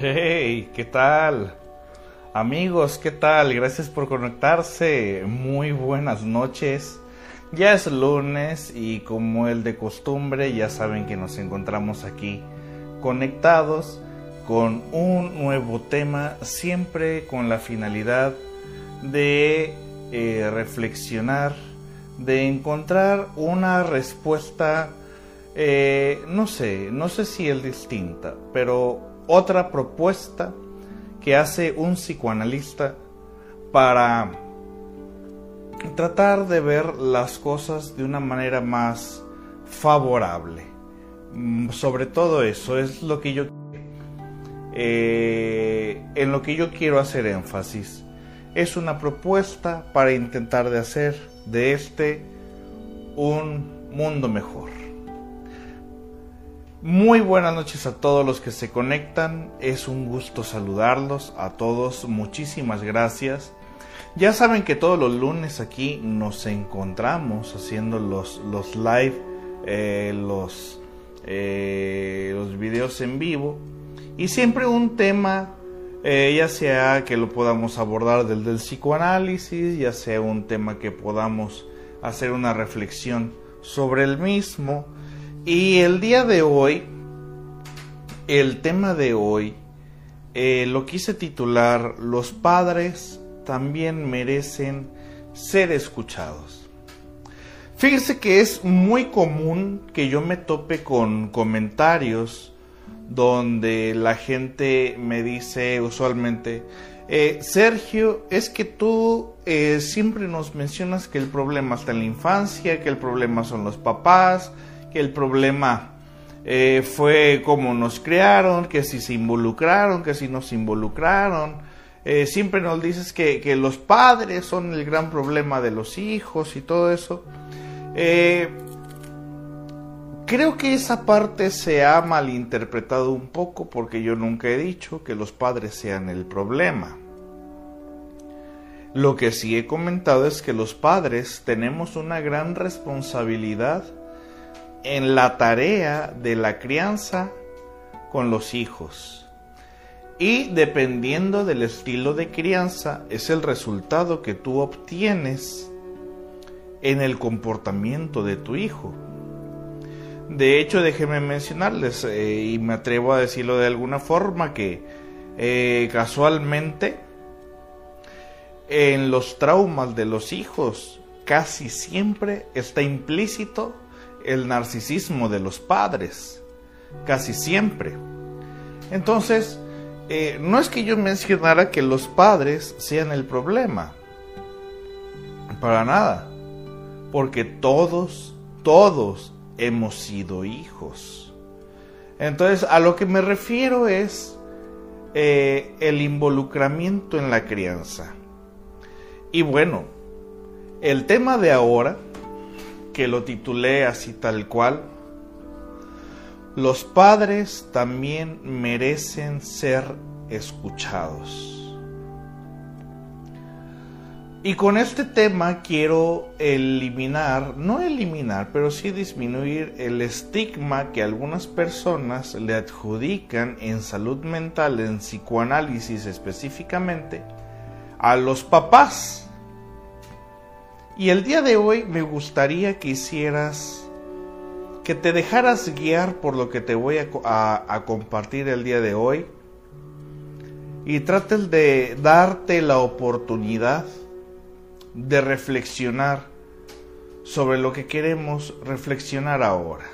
Hey, ¿qué tal? Amigos, ¿qué tal? Gracias por conectarse. Muy buenas noches. Ya es lunes y como el de costumbre ya saben que nos encontramos aquí conectados con un nuevo tema, siempre con la finalidad de eh, reflexionar, de encontrar una respuesta, eh, no sé, no sé si es distinta, pero otra propuesta que hace un psicoanalista para tratar de ver las cosas de una manera más favorable. Mm, sobre todo eso es lo que yo eh, en lo que yo quiero hacer énfasis. Es una propuesta para intentar de hacer de este un mundo mejor. Muy buenas noches a todos los que se conectan. Es un gusto saludarlos a todos. Muchísimas gracias. Ya saben que todos los lunes aquí nos encontramos haciendo los, los live, eh, los, eh, los videos en vivo. Y siempre un tema, eh, ya sea que lo podamos abordar del, del psicoanálisis, ya sea un tema que podamos hacer una reflexión sobre el mismo y el día de hoy, el tema de hoy, eh, lo quise titular Los padres también merecen ser escuchados. Fíjese que es muy común que yo me tope con comentarios donde la gente me dice usualmente, eh, Sergio, es que tú eh, siempre nos mencionas que el problema está en la infancia, que el problema son los papás, que el problema eh, fue cómo nos crearon, que si se involucraron, que si no se involucraron. Eh, siempre nos dices que, que, los padres son el gran problema de los hijos y todo eso. Eh, creo que esa parte se ha malinterpretado un poco porque yo nunca he dicho que los padres sean el problema. Lo que sí he comentado es que los padres tenemos una gran responsabilidad en la tarea de la crianza con los hijos. Y dependiendo del estilo de crianza es el resultado que tú obtienes en el comportamiento de tu hijo. De hecho, déjenme mencionarles, eh, y me atrevo a decirlo de alguna forma, que eh, casualmente en los traumas de los hijos casi siempre está implícito el narcisismo de los padres, casi siempre. Entonces, eh, no es que yo mencionara que los padres sean el problema, para nada, porque todos, todos hemos sido hijos. Entonces, a lo que me refiero es eh, el involucramiento en la crianza. Y bueno, el tema de ahora que lo titulé así tal cual, los padres también merecen ser escuchados. Y con este tema quiero eliminar, no eliminar, pero sí disminuir el estigma que algunas personas le adjudican en salud mental, en psicoanálisis específicamente, a los papás y el día de hoy me gustaría que hicieras, que te dejaras guiar por lo que te voy a, compartir el día de hoy y trates de darte la oportunidad de reflexionar sobre lo que queremos reflexionar ahora.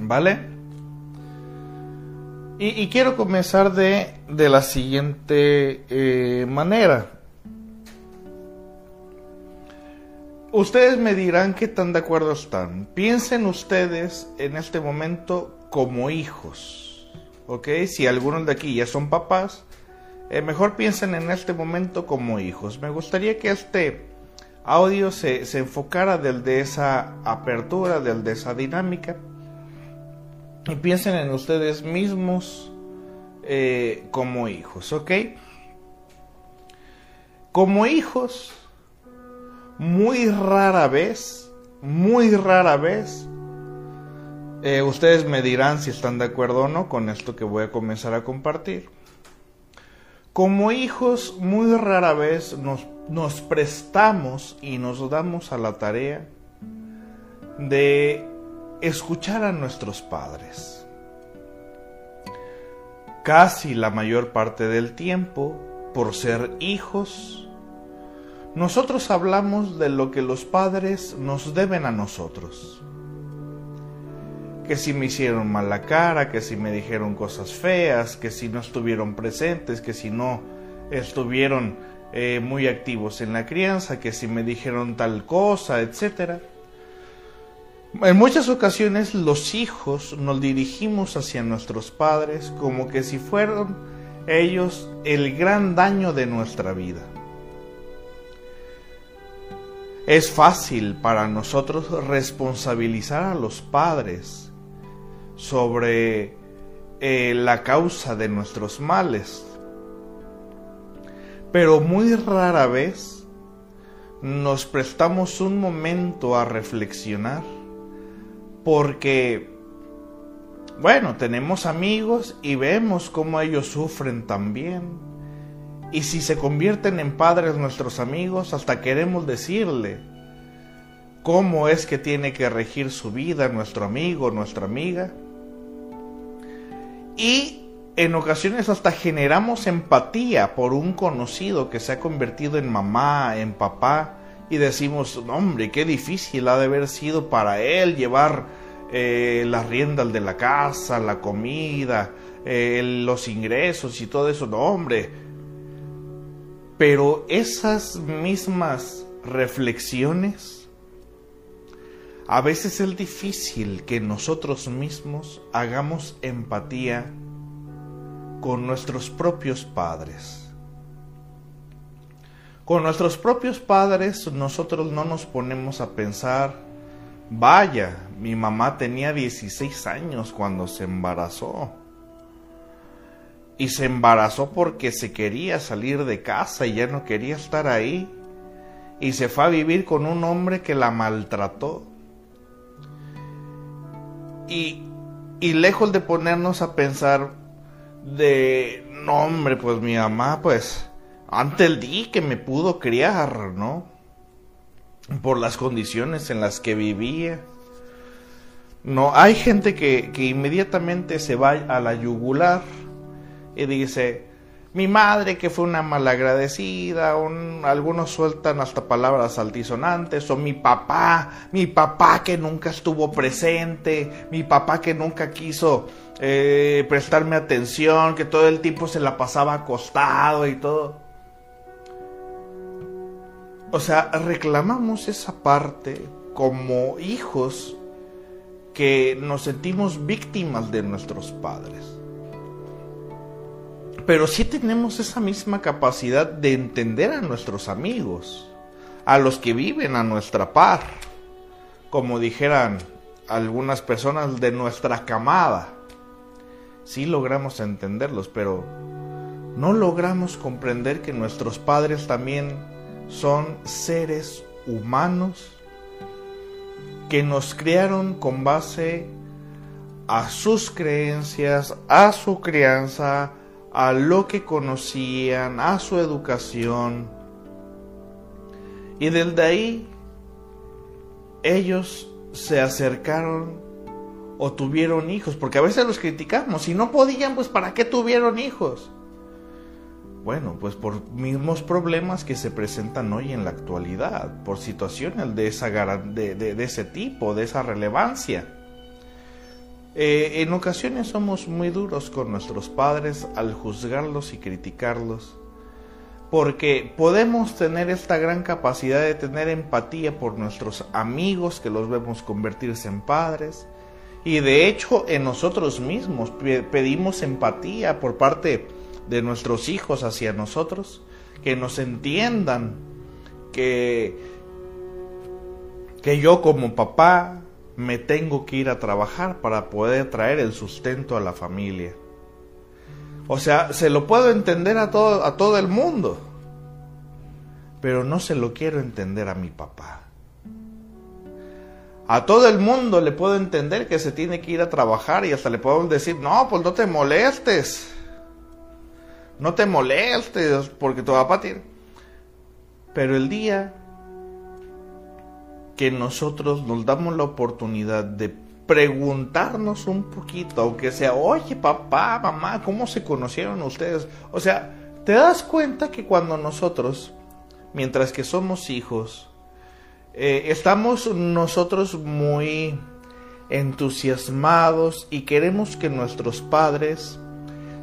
¿Vale? Y, quiero comenzar de, la siguiente eh, manera. Ustedes me dirán qué tan de acuerdo están. Piensen ustedes en este momento como hijos. ¿Ok? Si algunos de aquí ya son papás, eh, mejor piensen en este momento como hijos. Me gustaría que este audio se, se enfocara del de esa apertura, del de esa dinámica. Y piensen en ustedes mismos eh, como hijos, ¿ok? Como hijos muy rara vez, muy rara vez, Eh, ustedes me dirán si están de acuerdo o no con esto que voy a comenzar a compartir. Como hijos, muy rara vez nos, nos prestamos y nos damos a la tarea de escuchar a nuestros padres. Casi la mayor parte del tiempo, por ser hijos, nosotros hablamos de lo que los padres nos deben a nosotros. Que si me hicieron mala cara, que si me dijeron cosas feas, que si no estuvieron presentes, que si no estuvieron eh, muy activos en la crianza, que si me dijeron tal cosa, etcétera. En muchas ocasiones los hijos nos dirigimos hacia nuestros padres como que si fueran ellos el gran daño de nuestra vida. Es fácil para nosotros responsabilizar a los padres sobre eh, la causa de nuestros males, pero muy rara vez nos prestamos un momento a reflexionar porque, bueno, tenemos amigos y vemos cómo ellos sufren también. Y si se convierten en padres nuestros amigos, hasta queremos decirle cómo es que tiene que regir su vida nuestro amigo, nuestra amiga. Y en ocasiones hasta generamos empatía por un conocido que se ha convertido en mamá, en papá, y decimos, hombre, qué difícil ha de haber sido para él llevar eh, las riendas de la casa, la comida, eh, los ingresos y todo eso, no, hombre. Pero esas mismas reflexiones, a veces es difícil que nosotros mismos hagamos empatía con nuestros propios padres. Con nuestros propios padres nosotros no nos ponemos a pensar, vaya, mi mamá tenía 16 años cuando se embarazó. Y se embarazó porque se quería salir de casa y ya no quería estar ahí. Y se fue a vivir con un hombre que la maltrató. Y, y lejos de ponernos a pensar de, no hombre, pues mi mamá pues ante el día que me pudo criar, ¿no? Por las condiciones en las que vivía. No, hay gente que, que inmediatamente se va a la yugular y dice, mi madre que fue una malagradecida, algunos sueltan hasta palabras altisonantes, o mi papá, mi papá que nunca estuvo presente, mi papá que nunca quiso eh, prestarme atención, que todo el tiempo se la pasaba acostado y todo. O sea, reclamamos esa parte como hijos que nos sentimos víctimas de nuestros padres. Pero sí tenemos esa misma capacidad de entender a nuestros amigos, a los que viven a nuestra par, como dijeran algunas personas de nuestra camada. Sí logramos entenderlos, pero no logramos comprender que nuestros padres también son seres humanos que nos criaron con base a sus creencias, a su crianza, a lo que conocían, a su educación. Y desde ahí ellos se acercaron o tuvieron hijos, porque a veces los criticamos, si no podían, pues ¿para qué tuvieron hijos? Bueno, pues por mismos problemas que se presentan hoy en la actualidad, por situaciones de, esa, de, de, ese tipo, de esa relevancia. Eh, en ocasiones somos muy duros con nuestros padres al juzgarlos y criticarlos, porque podemos tener esta gran capacidad de tener empatía por nuestros amigos que los vemos convertirse en padres, y de hecho en nosotros mismos pedimos empatía por parte de nuestros hijos hacia nosotros, que nos entiendan que, que yo como papá me tengo que ir a trabajar para poder traer el sustento a la familia. O sea, se lo puedo entender a todo, a todo el mundo, pero no se lo quiero entender a mi papá. A todo el mundo le puedo entender que se tiene que ir a trabajar y hasta le podemos decir, no, pues no te molestes. No te molestes porque tu papá tiene... Pero el día que nosotros nos damos la oportunidad de preguntarnos un poquito, aunque sea, oye papá, mamá, ¿cómo se conocieron ustedes? O sea, te das cuenta que cuando nosotros, mientras que somos hijos, eh, estamos nosotros muy entusiasmados y queremos que nuestros padres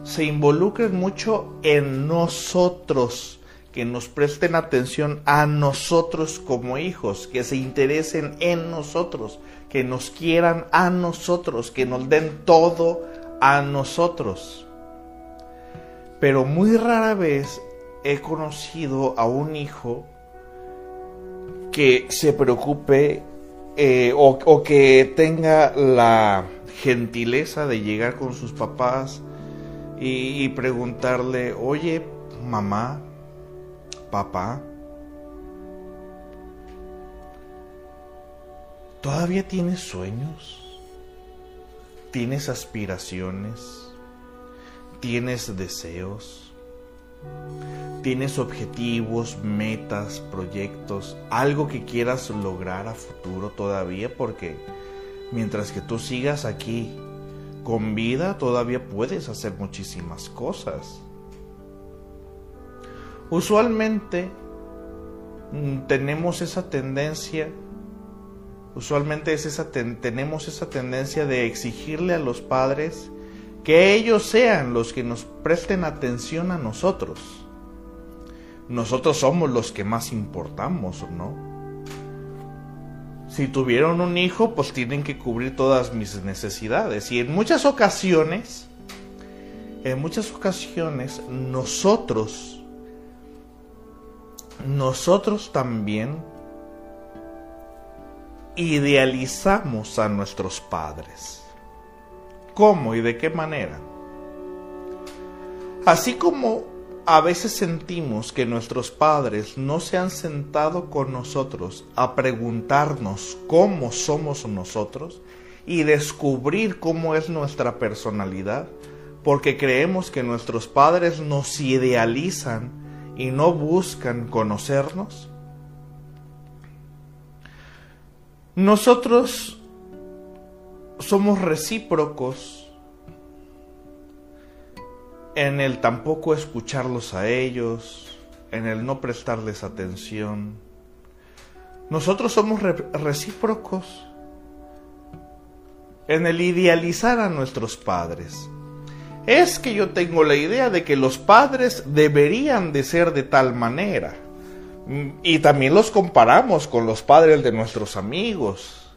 se involucren mucho en nosotros, que nos presten atención a nosotros como hijos, que se interesen en nosotros, que nos quieran a nosotros, que nos den todo a nosotros. Pero muy rara vez he conocido a un hijo que se preocupe eh, o, que tenga la gentileza de llegar con sus papás y, y preguntarle, oye, mamá, papá, ¿todavía tienes sueños? ¿Tienes aspiraciones? ¿Tienes deseos? ¿Tienes objetivos, metas, proyectos, algo que quieras lograr a futuro todavía? Porque mientras que tú sigas aquí con vida, todavía puedes hacer muchísimas cosas. Usualmente mm, tenemos esa tendencia, usualmente es esa tenemos esa tendencia de exigirle a los padres que ellos sean los que nos presten atención a nosotros. Nosotros somos los que más importamos, ¿no? Si tuvieron un hijo, pues tienen que cubrir todas mis necesidades. Y en muchas ocasiones, en muchas ocasiones, nosotros, nosotros también idealizamos a nuestros padres. ¿Cómo y de qué manera? Así como a veces sentimos que nuestros padres no se han sentado con nosotros a preguntarnos cómo somos nosotros y descubrir cómo es nuestra personalidad, porque creemos que nuestros padres nos idealizan y no buscan conocernos. Nosotros somos recíprocos en el tampoco escucharlos a ellos, en el no prestarles atención. Nosotros somos recíprocos en el idealizar a nuestros padres. Es que yo tengo la idea de que los padres deberían de ser de tal manera. Y también los comparamos con los padres de nuestros amigos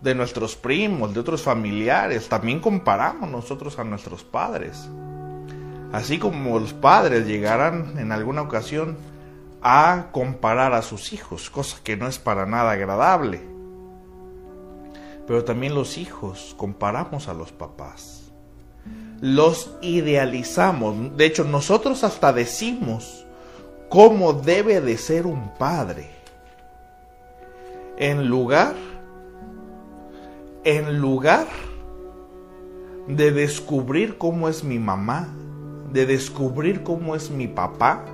de nuestros primos, de otros familiares. También comparamos nosotros a nuestros padres. Así como los padres llegarán en alguna ocasión a comparar a sus hijos, cosa que no es para nada agradable. Pero también los hijos comparamos a los papás. Los idealizamos. De hecho, nosotros hasta decimos cómo debe de ser un padre. En lugar en lugar de descubrir cómo es mi mamá, de descubrir cómo es mi papá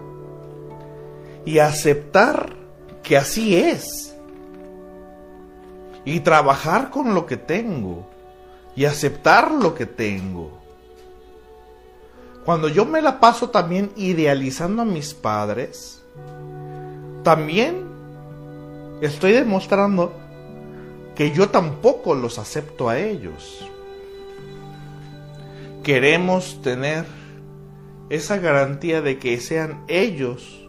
y aceptar que así es y trabajar con lo que tengo y aceptar lo que tengo. Cuando yo me la paso también idealizando a mis padres, también estoy demostrando que yo tampoco los acepto a ellos. Queremos tener esa garantía de que sean ellos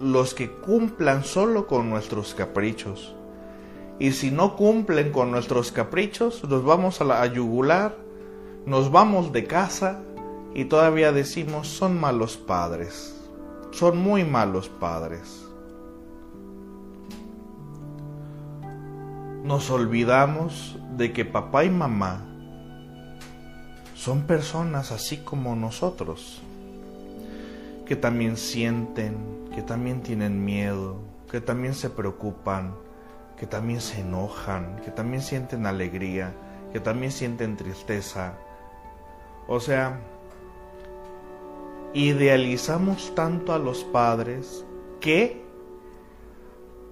los que cumplan solo con nuestros caprichos. Y si no cumplen con nuestros caprichos, nos vamos a la yugular, nos vamos de casa y todavía decimos son malos padres, son muy malos padres. nos olvidamos de que papá y mamá son personas así como nosotros, que también sienten, que también tienen miedo, que también se preocupan, que también se enojan, que también sienten alegría, que también sienten tristeza. O sea, idealizamos tanto a los padres que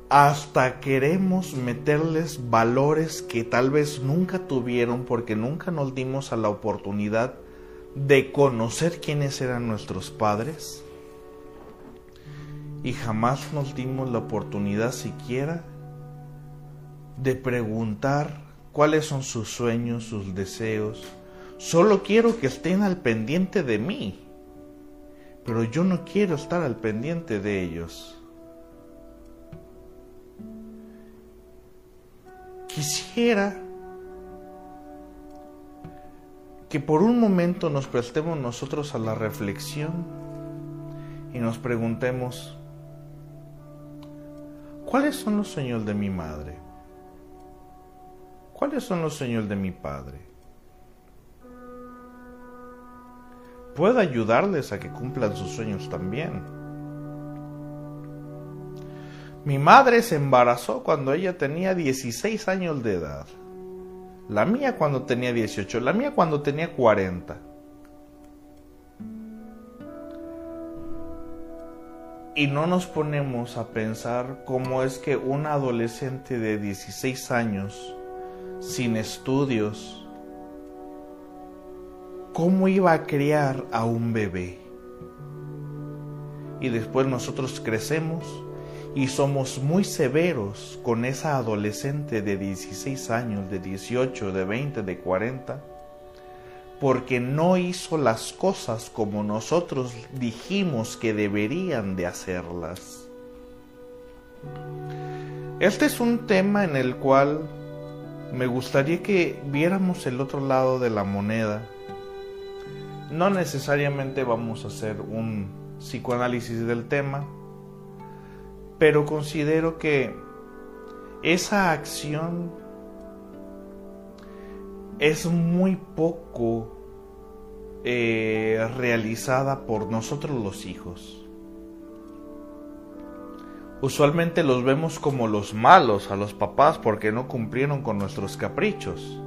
hasta queremos meterles valores que tal vez nunca tuvieron porque nunca nos dimos a la oportunidad de conocer quiénes eran nuestros padres y jamás nos dimos la oportunidad siquiera de preguntar cuáles son sus sueños, sus deseos. Solo quiero que estén al pendiente de mí, pero yo no quiero estar al pendiente de ellos. Quisiera que por un momento nos prestemos nosotros a la reflexión y nos preguntemos, ¿cuáles son los sueños de mi madre? ¿Cuáles son los sueños de mi padre? Puedo ayudarles a que cumplan sus sueños también. Mi madre se embarazó cuando ella tenía 16 años de edad. La mía cuando tenía 18, la mía cuando tenía 40. Y no nos ponemos a pensar cómo es que un adolescente de 16 años, sin estudios, cómo iba a criar a un bebé. Y después nosotros crecemos y somos muy severos con esa adolescente de 16 años, de 18, de 20, de 40, porque no hizo las cosas como nosotros dijimos que deberían de hacerlas. Este es un tema en el cual me gustaría que viéramos el otro lado de la moneda. No necesariamente vamos a hacer un psicoanálisis del tema, pero considero que esa acción es muy poco eh, realizada por nosotros los hijos. Usualmente los vemos como los malos a los papás porque no cumplieron con nuestros caprichos,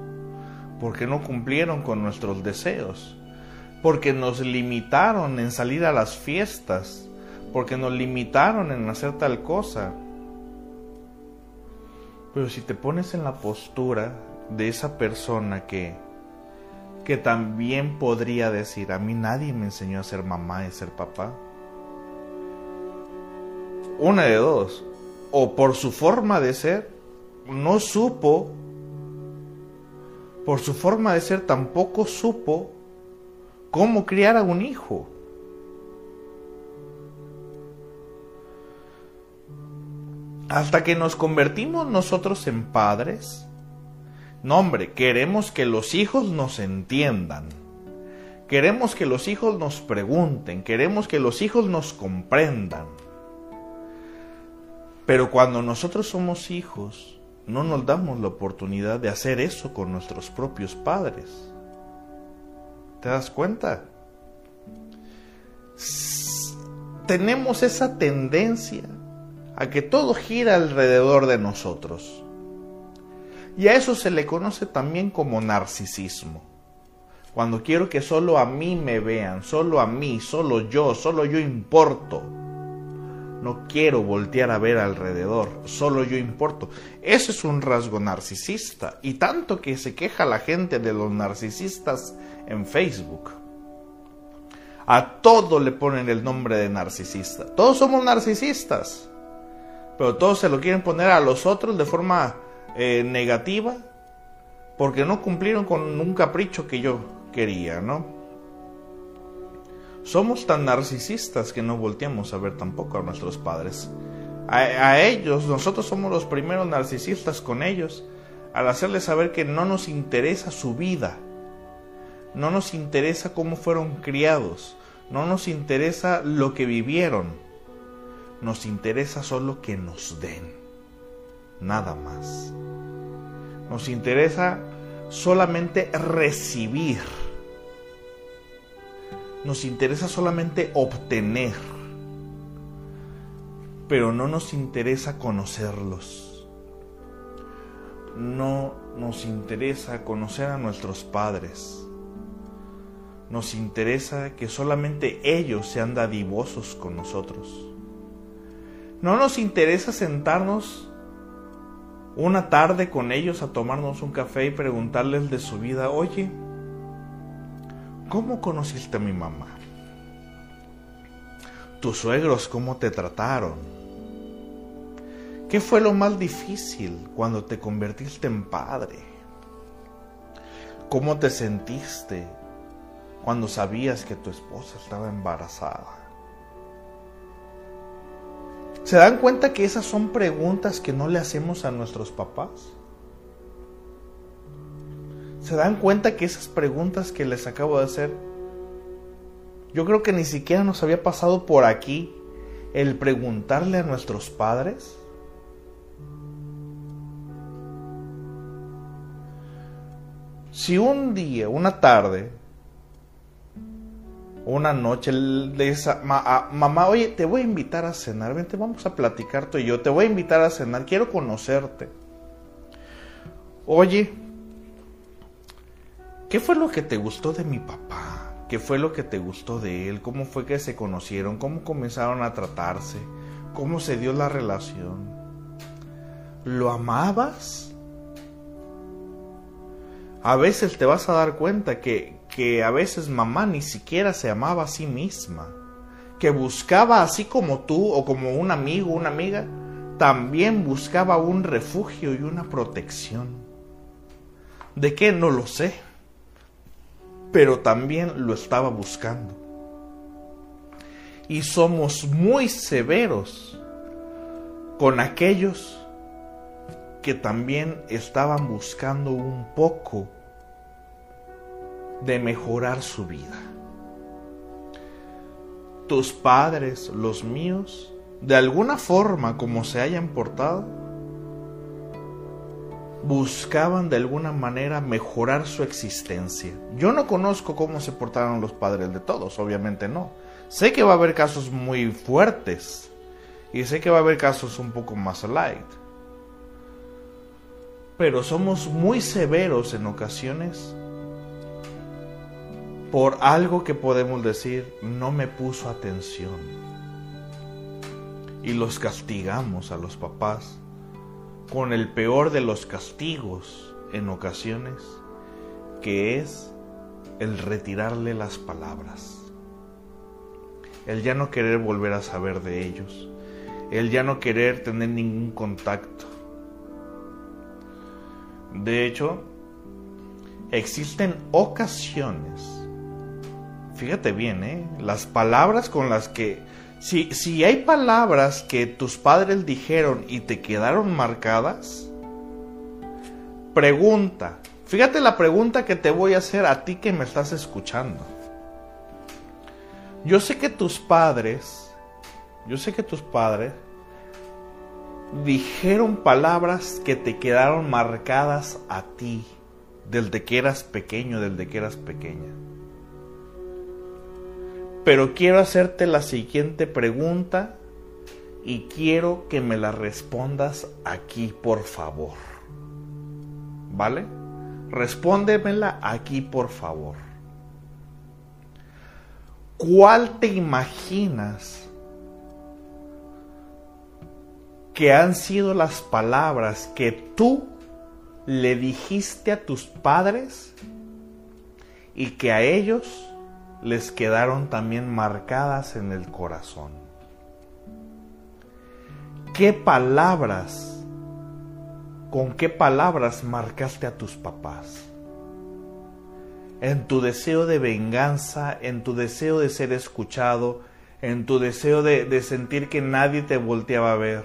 porque no cumplieron con nuestros deseos, porque nos limitaron en salir a las fiestas, porque nos limitaron en hacer tal cosa. Pero si te pones en la postura de esa persona que que también podría decir, a mí nadie me enseñó a ser mamá y ser papá. Una de dos, o por su forma de ser, no supo, por su forma de ser tampoco supo cómo criar a un hijo. hasta que nos convertimos nosotros en padres, no hombre, queremos que los hijos nos entiendan. Queremos que los hijos nos pregunten, queremos que los hijos nos comprendan. Pero cuando nosotros somos hijos, no nos damos la oportunidad de hacer eso con nuestros propios padres. ¿Te das cuenta? Tenemos esa tendencia a que todo gira alrededor de nosotros. Y a eso se le conoce también como narcisismo. Cuando quiero que solo a mí me vean, solo a mí, solo yo, solo yo importo. No quiero voltear a ver alrededor, solo yo importo. Eso es un rasgo narcisista. Y tanto que se queja la gente de los narcisistas en Facebook. A todo le ponen el nombre de narcisista. Todos somos narcisistas pero todos se lo quieren poner a los otros de forma eh, negativa porque no cumplieron con un capricho que yo quería, ¿no? Somos tan narcisistas que no volteamos a ver tampoco a nuestros padres. A, ellos, nosotros somos los primeros narcisistas con ellos, al hacerles saber que no nos interesa su vida, no nos interesa cómo fueron criados, no nos interesa lo que vivieron nos interesa solo que nos den, nada más. Nos interesa solamente recibir. Nos interesa solamente obtener. Pero no nos interesa conocerlos. no nos interesa conocer a nuestros padres. Nos interesa que solamente ellos sean dadivosos con nosotros. No nos interesa sentarnos una tarde con ellos a tomarnos un café y preguntarles de su vida, oye, ¿cómo conociste a mi mamá? ¿Tus suegros cómo te trataron? ¿Qué fue lo más difícil cuando te convertiste en padre? ¿Cómo te sentiste cuando sabías que tu esposa estaba embarazada? ¿Se dan cuenta que esas son preguntas que no le hacemos a nuestros papás? ¿Se dan cuenta que esas preguntas que les acabo de hacer, yo creo que ni siquiera nos había pasado por aquí el preguntarle a nuestros padres? Si un día, una tarde, una noche le dice mamá, oye, te voy a invitar a cenar, vente, vamos a platicar tú y yo, te voy a invitar a cenar, quiero conocerte. Oye, ¿qué fue lo que te gustó de mi papá? ¿Qué fue lo que te gustó de él? ¿Cómo fue que se conocieron? ¿Cómo comenzaron a tratarse? ¿Cómo se dio la relación? ¿Lo amabas? a veces te vas a dar cuenta que, que a veces mamá ni siquiera se amaba a sí misma, que buscaba así como tú o como un amigo, una amiga, también buscaba un refugio y una protección. ¿De qué? No lo sé, pero también lo estaba buscando. Y somos muy severos con aquellos que también estaban buscando un poco de mejorar su vida. Tus padres, los míos, de alguna forma como se hayan portado, buscaban de alguna manera mejorar su existencia. Yo no conozco cómo se portaron los padres de todos, obviamente no. Sé que va a haber casos muy fuertes y sé que va a haber casos un poco más light pero somos muy severos en ocasiones por algo que podemos decir no me puso atención. Y los castigamos a los papás con el peor de los castigos en ocasiones, que es el retirarle las palabras. El ya no querer volver a saber de ellos. El ya no querer tener ningún contacto de hecho, existen ocasiones, fíjate bien, ¿eh? las palabras con las que, si, si hay palabras que tus padres dijeron y te quedaron marcadas, pregunta, fíjate la pregunta que te voy a hacer a ti que me estás escuchando. Yo sé que tus padres, yo sé que tus padres dijeron palabras que te quedaron marcadas a ti desde que eras pequeño, desde que eras pequeña. Pero quiero hacerte la siguiente pregunta y quiero que me la respondas aquí, por favor. ¿Vale? Respóndemela aquí, por favor. ¿Cuál te imaginas que han sido las palabras que tú le dijiste a tus padres y que a ellos les quedaron también marcadas en el corazón. ¿Qué palabras, con qué palabras marcaste a tus papás? En tu deseo de venganza, en tu deseo de ser escuchado, en tu deseo de, sentir que nadie te volteaba a ver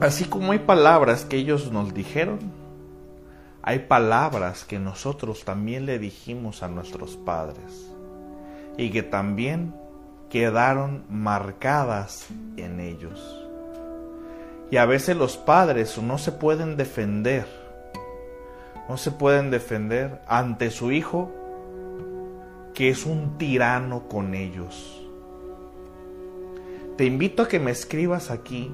Así como hay palabras que ellos nos dijeron, hay palabras que nosotros también le dijimos a nuestros padres y que también quedaron marcadas en ellos. Y a veces los padres no se pueden defender, no se pueden defender ante su hijo que es un tirano con ellos. Te invito a que me escribas aquí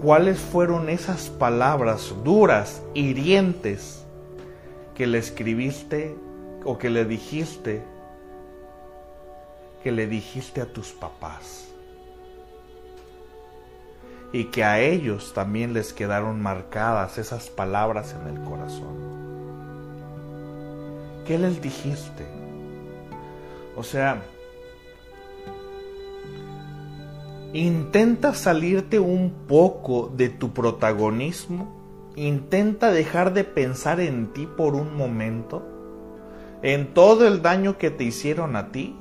cuáles fueron esas palabras duras, hirientes, que le escribiste o que le dijiste, que le dijiste a tus papás. Y que a ellos también les quedaron marcadas esas palabras en el corazón. ¿Qué les dijiste? O sea, Intenta salirte un poco de tu protagonismo. Intenta dejar de pensar en ti por un momento. En todo el daño que te hicieron a ti.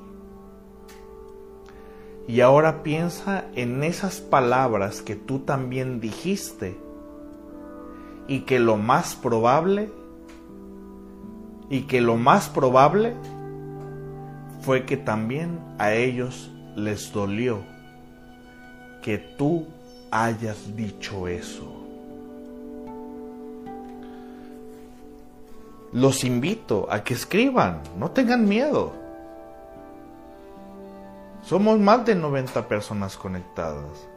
Y ahora piensa en esas palabras que tú también dijiste. Y que lo más probable, y que lo más probable fue que también a ellos les dolió que tú hayas dicho eso. Los invito a que escriban, no tengan miedo. Somos más de 90 personas conectadas.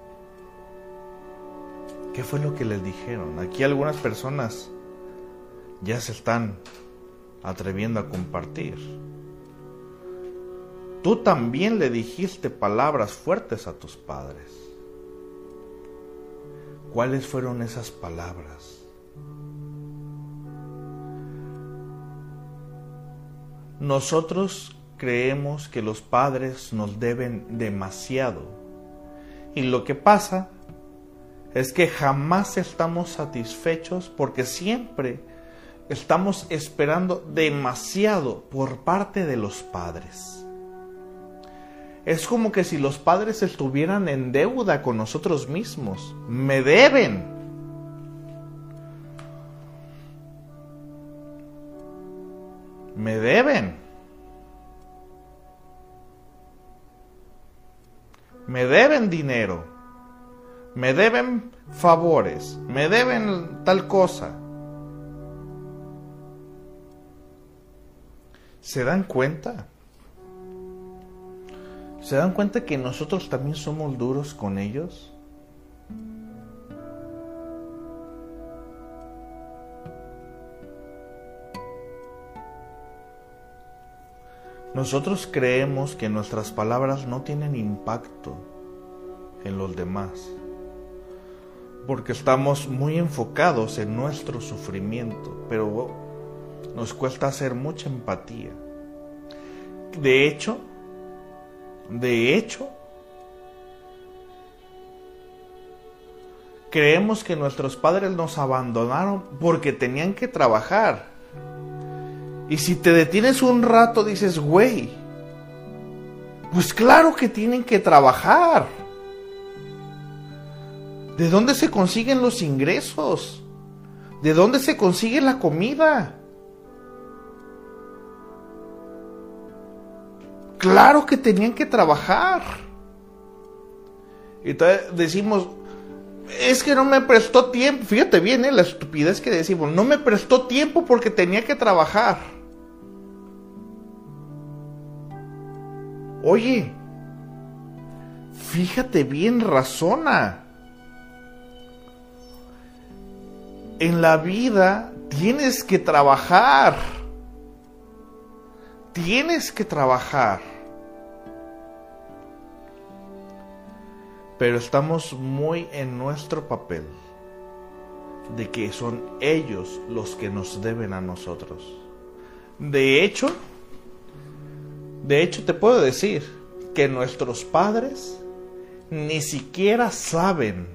¿Qué fue lo que les dijeron? Aquí algunas personas ya se están atreviendo a compartir. Tú también le dijiste palabras fuertes a tus padres. ¿Cuáles fueron esas palabras? Nosotros creemos que los padres nos deben demasiado. Y lo que pasa es que jamás estamos satisfechos porque siempre estamos esperando demasiado por parte de los padres. Es como que si los padres estuvieran en deuda con nosotros mismos. Me deben. Me deben. Me deben dinero. Me deben favores. Me deben tal cosa. ¿Se dan cuenta? ¿Se dan cuenta que nosotros también somos duros con ellos? Nosotros creemos que nuestras palabras no tienen impacto en los demás, porque estamos muy enfocados en nuestro sufrimiento, pero nos cuesta hacer mucha empatía. De hecho, de hecho, creemos que nuestros padres nos abandonaron porque tenían que trabajar. Y si te detienes un rato, dices, güey, pues claro que tienen que trabajar. ¿De dónde se consiguen los ingresos? ¿De dónde se consigue la comida? Claro que tenían que trabajar. Y decimos, es que no me prestó tiempo. Fíjate bien, ¿eh? la estupidez que decimos, no me prestó tiempo porque tenía que trabajar. Oye, fíjate bien, razona. En la vida tienes que trabajar. Tienes que trabajar. pero estamos muy en nuestro papel de que son ellos los que nos deben a nosotros. De hecho, de hecho te puedo decir que nuestros padres ni siquiera saben,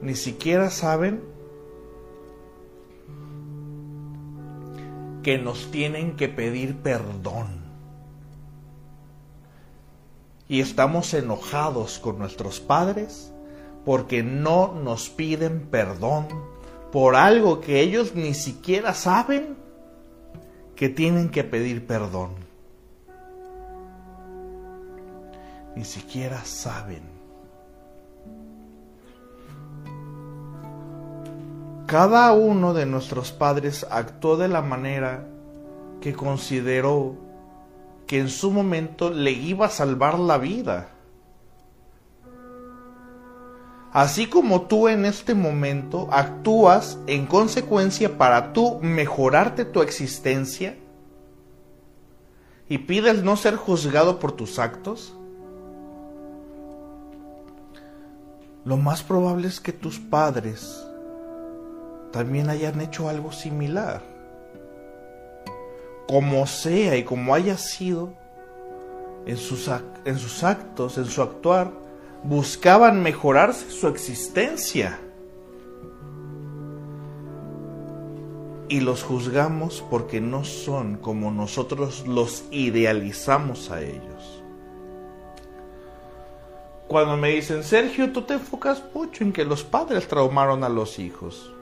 ni siquiera saben que nos tienen que pedir perdón y estamos enojados con nuestros padres porque no nos piden perdón por algo que ellos ni siquiera saben que tienen que pedir perdón. Ni siquiera saben. Cada uno de nuestros padres actuó de la manera que consideró que en su momento le iba a salvar la vida. así como tú en este momento actúas en consecuencia para tú mejorarte tu existencia y pides no ser juzgado por tus actos, lo más probable es que tus padres también hayan hecho algo similar. Como sea y como haya sido, en sus, en sus actos, en su actuar, buscaban mejorarse su existencia. Y los juzgamos porque no son como nosotros los idealizamos a ellos. Cuando me dicen, Sergio, tú te enfocas mucho en que los padres traumaron a los hijos.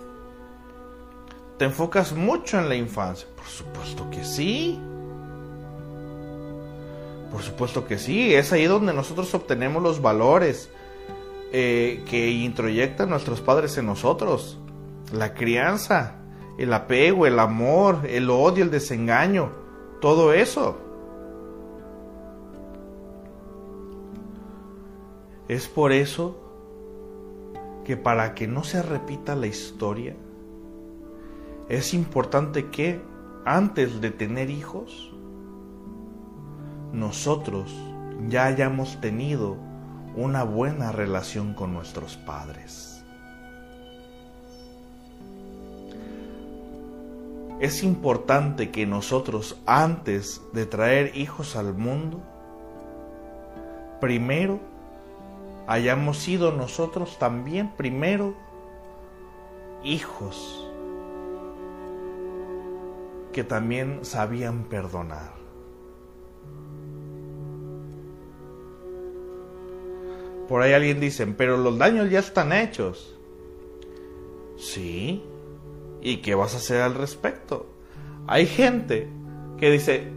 ¿Te enfocas mucho en la infancia? Por supuesto que sí. Por supuesto que sí. Es ahí donde nosotros obtenemos los valores eh, que introyectan nuestros padres en nosotros. La crianza, el apego, el amor, el odio, el desengaño. Todo eso. Es por eso que para que no se repita la historia, es importante que antes de tener hijos, nosotros ya hayamos tenido una buena relación con nuestros padres. Es importante que nosotros antes de traer hijos al mundo, primero hayamos sido nosotros también primero hijos que también sabían perdonar. Por ahí alguien dice, pero los daños ya están hechos. Sí. ¿Y qué vas a hacer al respecto? Hay gente que dice,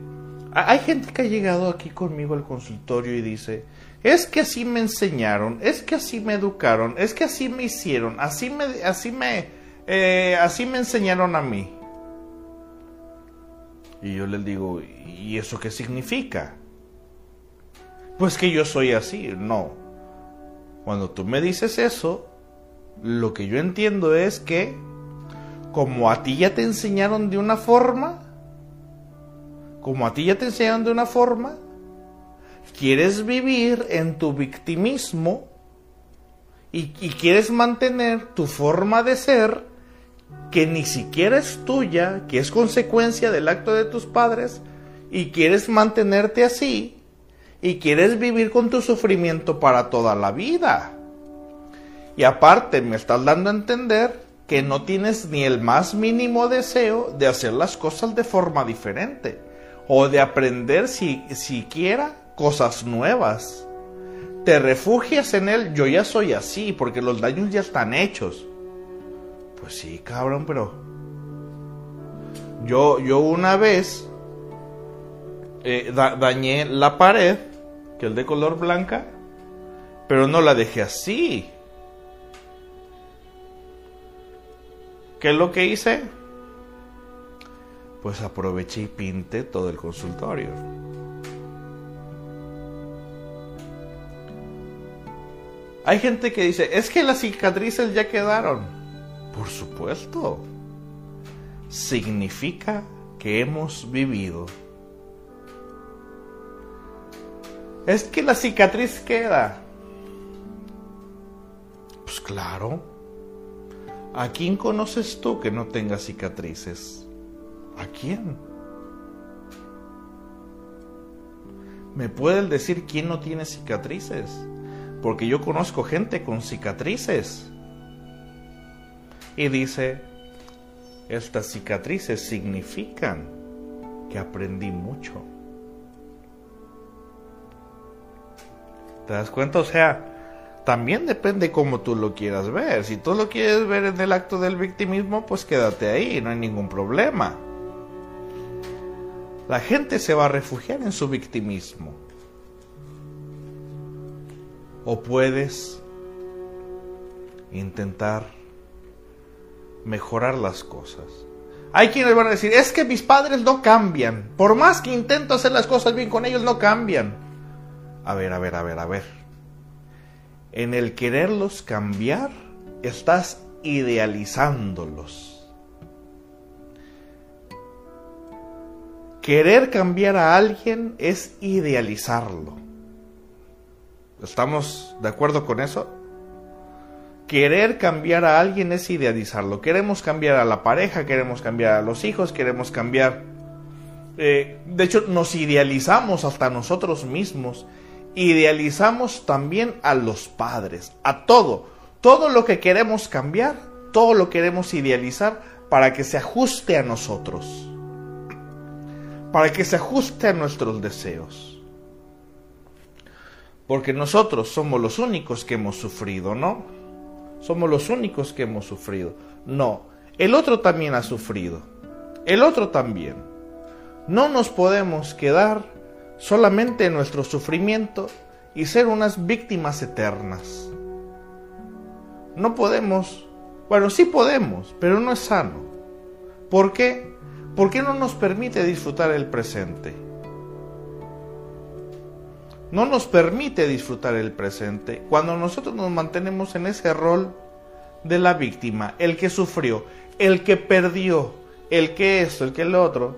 hay gente que ha llegado aquí conmigo al consultorio y dice, es que así me enseñaron, es que así me educaron, es que así me hicieron, así me, así me, eh, así me enseñaron a mí. Y yo les digo, ¿y eso qué significa? Pues que yo soy así. No. Cuando tú me dices eso, lo que yo entiendo es que como a ti ya te enseñaron de una forma, como a ti ya te enseñaron de una forma, quieres vivir en tu victimismo y, y quieres mantener tu forma de ser que ni siquiera es tuya, que es consecuencia del acto de tus padres, y quieres mantenerte así, y quieres vivir con tu sufrimiento para toda la vida. Y aparte me estás dando a entender que no tienes ni el más mínimo deseo de hacer las cosas de forma diferente, o de aprender si, siquiera cosas nuevas. Te refugias en él, yo ya soy así, porque los daños ya están hechos pues sí, cabrón, pero. Yo, yo una vez eh, dañé la pared, que es de color blanca, pero no la dejé así. ¿Qué es lo que hice? Pues aproveché y pinté todo el consultorio. Hay gente que dice, es que las cicatrices ya quedaron. Por supuesto. Significa que hemos vivido. Es que la cicatriz queda. Pues claro. ¿A quién conoces tú que no tenga cicatrices? ¿A quién? ¿Me pueden decir quién no tiene cicatrices? Porque yo conozco gente con cicatrices y dice, estas cicatrices significan que aprendí mucho. ¿Te das cuenta? O sea, también depende cómo tú lo quieras ver. Si tú lo quieres ver en el acto del victimismo, pues quédate ahí, no hay ningún problema. La gente se va a refugiar en su victimismo. O puedes intentar mejorar las cosas. Hay quienes van a decir, es que mis padres no cambian. Por más que intento hacer las cosas bien con ellos, no cambian. A ver, a ver, a ver, a ver. en el quererlos cambiar, estás idealizándolos. Querer cambiar a alguien es idealizarlo. ¿Estamos de acuerdo con eso? Querer cambiar a alguien es idealizarlo. Queremos cambiar a la pareja, queremos cambiar a los hijos, queremos cambiar... Eh, de hecho, nos idealizamos hasta nosotros mismos. Idealizamos también a los padres, a todo. Todo lo que queremos cambiar, todo lo queremos idealizar para que se ajuste a nosotros para que se ajuste a nuestros deseos. Porque nosotros somos los únicos que hemos sufrido, ¿no? Somos los únicos que hemos sufrido. No, el otro también ha sufrido. El otro también. No nos podemos quedar solamente en nuestro sufrimiento y ser unas víctimas eternas. No podemos, bueno, sí podemos, pero no es sano. ¿Por qué? ¿Por qué no nos permite disfrutar el presente? No nos permite disfrutar el presente cuando nosotros nos mantenemos en ese rol de la víctima, el que sufrió, el que perdió, el que esto, el que el otro.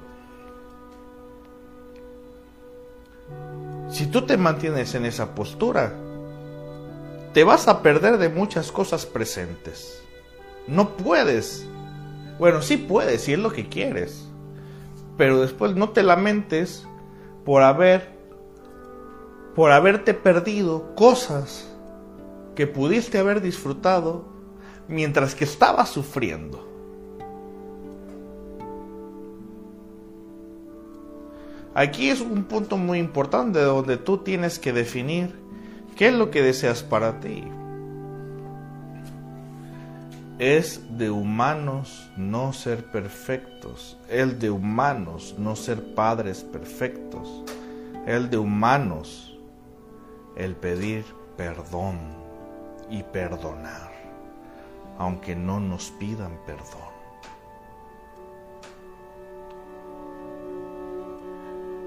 Si tú te mantienes en esa postura, te vas a perder de muchas cosas presentes. No puedes bueno, sí puedes, si es lo que quieres. Pero después no te lamentes por haber por haberte perdido cosas que pudiste haber disfrutado mientras que estabas sufriendo. Aquí es un punto muy importante donde tú tienes que definir qué es lo que deseas para ti. Es de humanos no ser perfectos, el de humanos no ser padres perfectos, el de humanos el pedir perdón y perdonar, aunque no nos pidan perdón.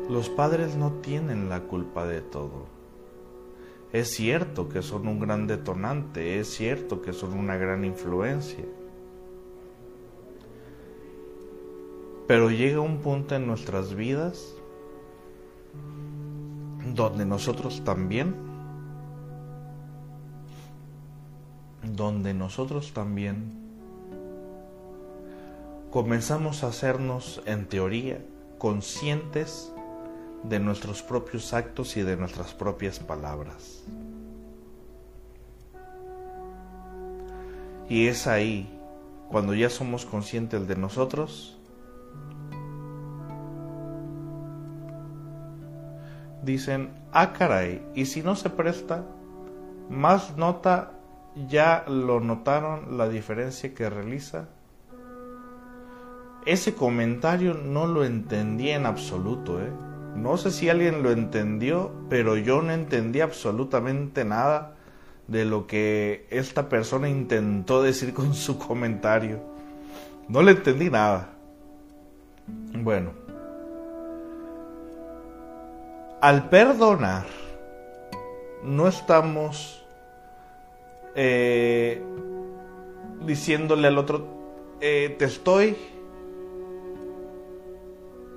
Los padres no tienen la culpa de todo es cierto que son un gran detonante, es cierto que son una gran influencia. Pero llega un punto en nuestras vidas donde nosotros también, donde nosotros también comenzamos a hacernos, en teoría, conscientes de nuestros propios actos y de nuestras propias palabras. Y es ahí, cuando ya somos conscientes de nosotros, dicen, ah caray, y si no se presta, más nota, ya lo notaron la diferencia que realiza. Ese comentario no lo entendí en absoluto, ¿eh? No sé si alguien lo entendió, pero yo no entendí absolutamente nada de lo que esta persona intentó decir con su comentario. No le entendí nada. Bueno, al perdonar, no estamos eh, diciéndole al otro, eh, te estoy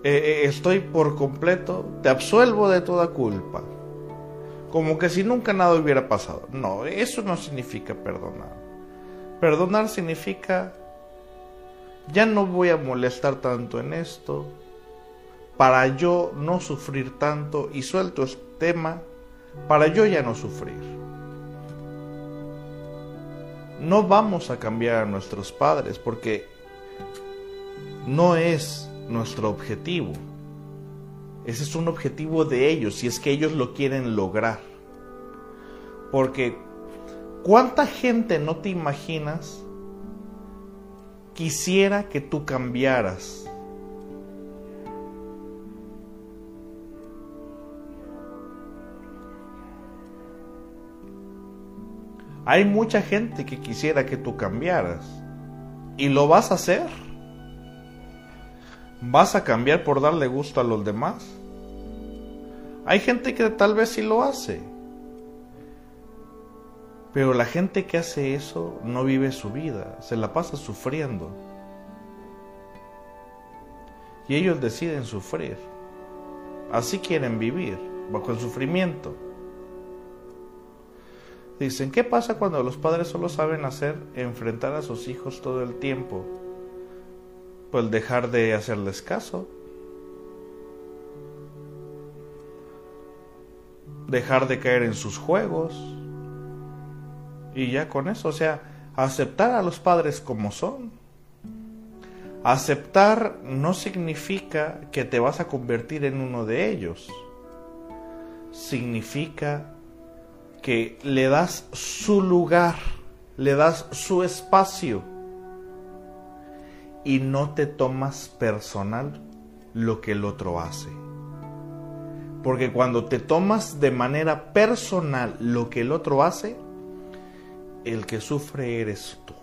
eh, estoy por completo, te absuelvo de toda culpa. Como que si nunca nada hubiera pasado. No, eso no significa perdonar. Perdonar significa, ya no voy a molestar tanto en esto, para yo no sufrir tanto y suelto este tema, para yo ya no sufrir. No vamos a cambiar a nuestros padres porque no es nuestro objetivo. Ese es un objetivo de ellos, si es que ellos lo quieren lograr. Porque, ¿cuánta gente no te imaginas quisiera que tú cambiaras? Hay mucha gente que quisiera que tú cambiaras. ¿Y lo vas a hacer? ¿Vas a cambiar por darle gusto a los demás? Hay gente que tal vez sí lo hace. Pero la gente que hace eso no vive su vida, se la pasa sufriendo. Y ellos deciden sufrir. Así quieren vivir, bajo el sufrimiento. Dicen, ¿qué pasa cuando los padres solo saben hacer enfrentar a sus hijos todo el tiempo? Pues dejar de hacerles caso. Dejar de caer en sus juegos. Y ya con eso, o sea, aceptar a los padres como son. Aceptar no significa que te vas a convertir en uno de ellos. Significa que le das su lugar, le das su espacio y no te tomas personal lo que el otro hace. Porque cuando te tomas de manera personal lo que el otro hace, el que sufre eres tú.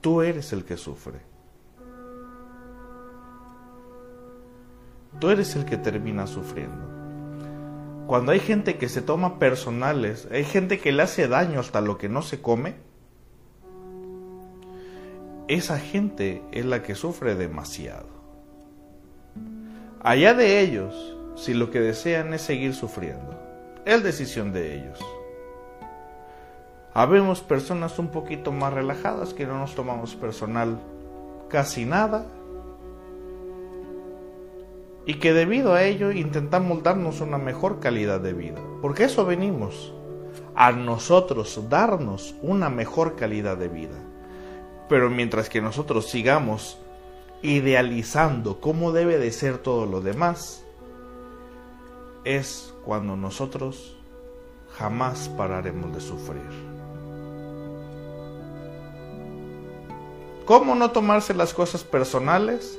Tú eres el que sufre. Tú eres el que termina sufriendo cuando hay gente que se toma personales, hay gente que le hace daño hasta lo que no se come, esa gente es la que sufre demasiado. Allá de ellos, si lo que desean es seguir sufriendo, es decisión de ellos. Habemos personas un poquito más relajadas que no nos tomamos personal casi nada y que debido a ello intentamos darnos una mejor calidad de vida. Porque eso venimos, a nosotros darnos una mejor calidad de vida. Pero mientras que nosotros sigamos idealizando cómo debe de ser todo lo demás, es cuando nosotros jamás pararemos de sufrir. ¿Cómo no tomarse las cosas personales?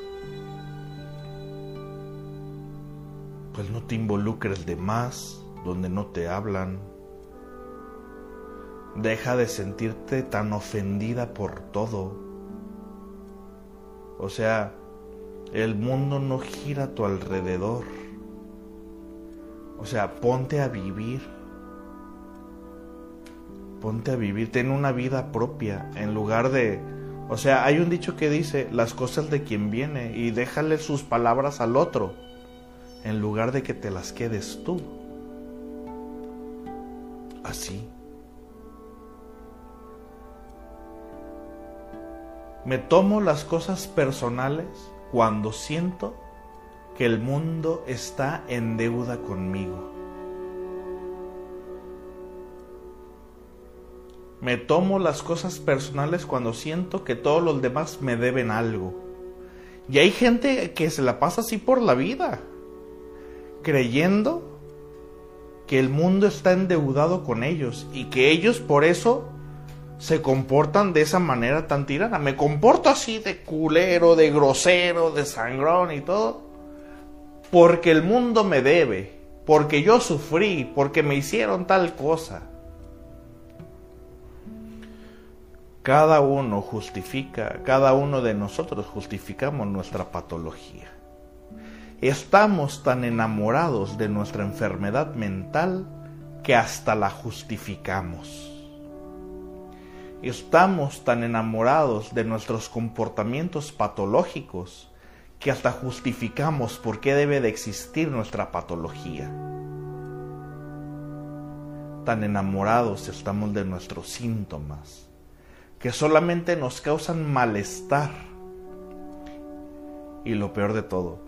Pues no te involucres de más donde no te hablan. Deja de sentirte tan ofendida por todo. O sea, el mundo no gira a tu alrededor. O sea, ponte a vivir. Ponte a vivir, ten una vida propia en lugar de... O sea, hay un dicho que dice las cosas de quien viene y déjale sus palabras al otro en lugar de que te las quedes tú. Así. Me tomo las cosas personales cuando siento que el mundo está en deuda conmigo. Me tomo las cosas personales cuando siento que todos los demás me deben algo. Y hay gente que se la pasa así por la vida creyendo que el mundo está endeudado con ellos y que ellos por eso se comportan de esa manera tan tirana. Me comporto así de culero, de grosero, de sangrón y todo, porque el mundo me debe, porque yo sufrí, porque me hicieron tal cosa. Cada uno justifica, cada uno de nosotros justificamos nuestra patología. Estamos tan enamorados de nuestra enfermedad mental que hasta la justificamos. Estamos tan enamorados de nuestros comportamientos patológicos que hasta justificamos por qué debe de existir nuestra patología. Tan enamorados estamos de nuestros síntomas que solamente nos causan malestar. Y lo peor de todo,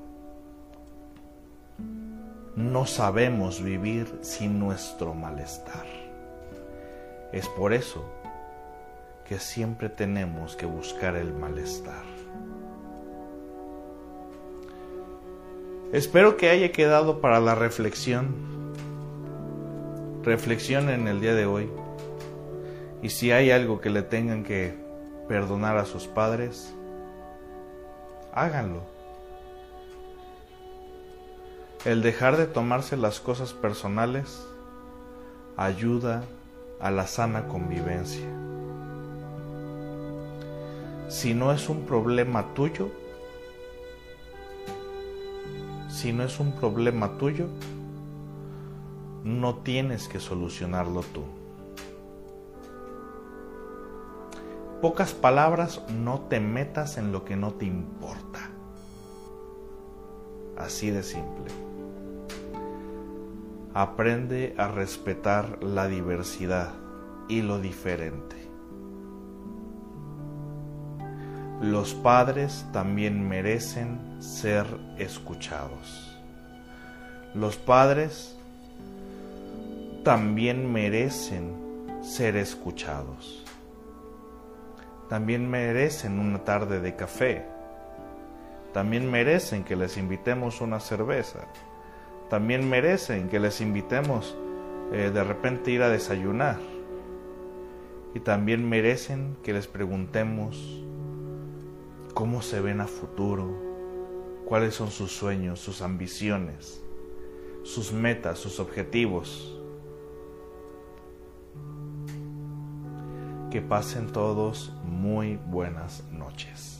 no sabemos vivir sin nuestro malestar. Es por eso que siempre tenemos que buscar el malestar. Espero que haya quedado para la reflexión. Reflexión en el día de hoy. Y si hay algo que le tengan que perdonar a sus padres, háganlo el dejar de tomarse las cosas personales ayuda a la sana convivencia. Si no es un problema tuyo, si no es un problema tuyo, no tienes que solucionarlo tú. Pocas palabras, no te metas en lo que no te importa. Así de simple. Aprende a respetar la diversidad y lo diferente. Los padres también merecen ser escuchados. Los padres también merecen ser escuchados. También merecen una tarde de café. También merecen que les invitemos una cerveza. También merecen que les invitemos eh, de repente ir a desayunar. Y también merecen que les preguntemos cómo se ven a futuro, cuáles son sus sueños, sus ambiciones, sus metas, sus objetivos. Que pasen todos muy buenas noches.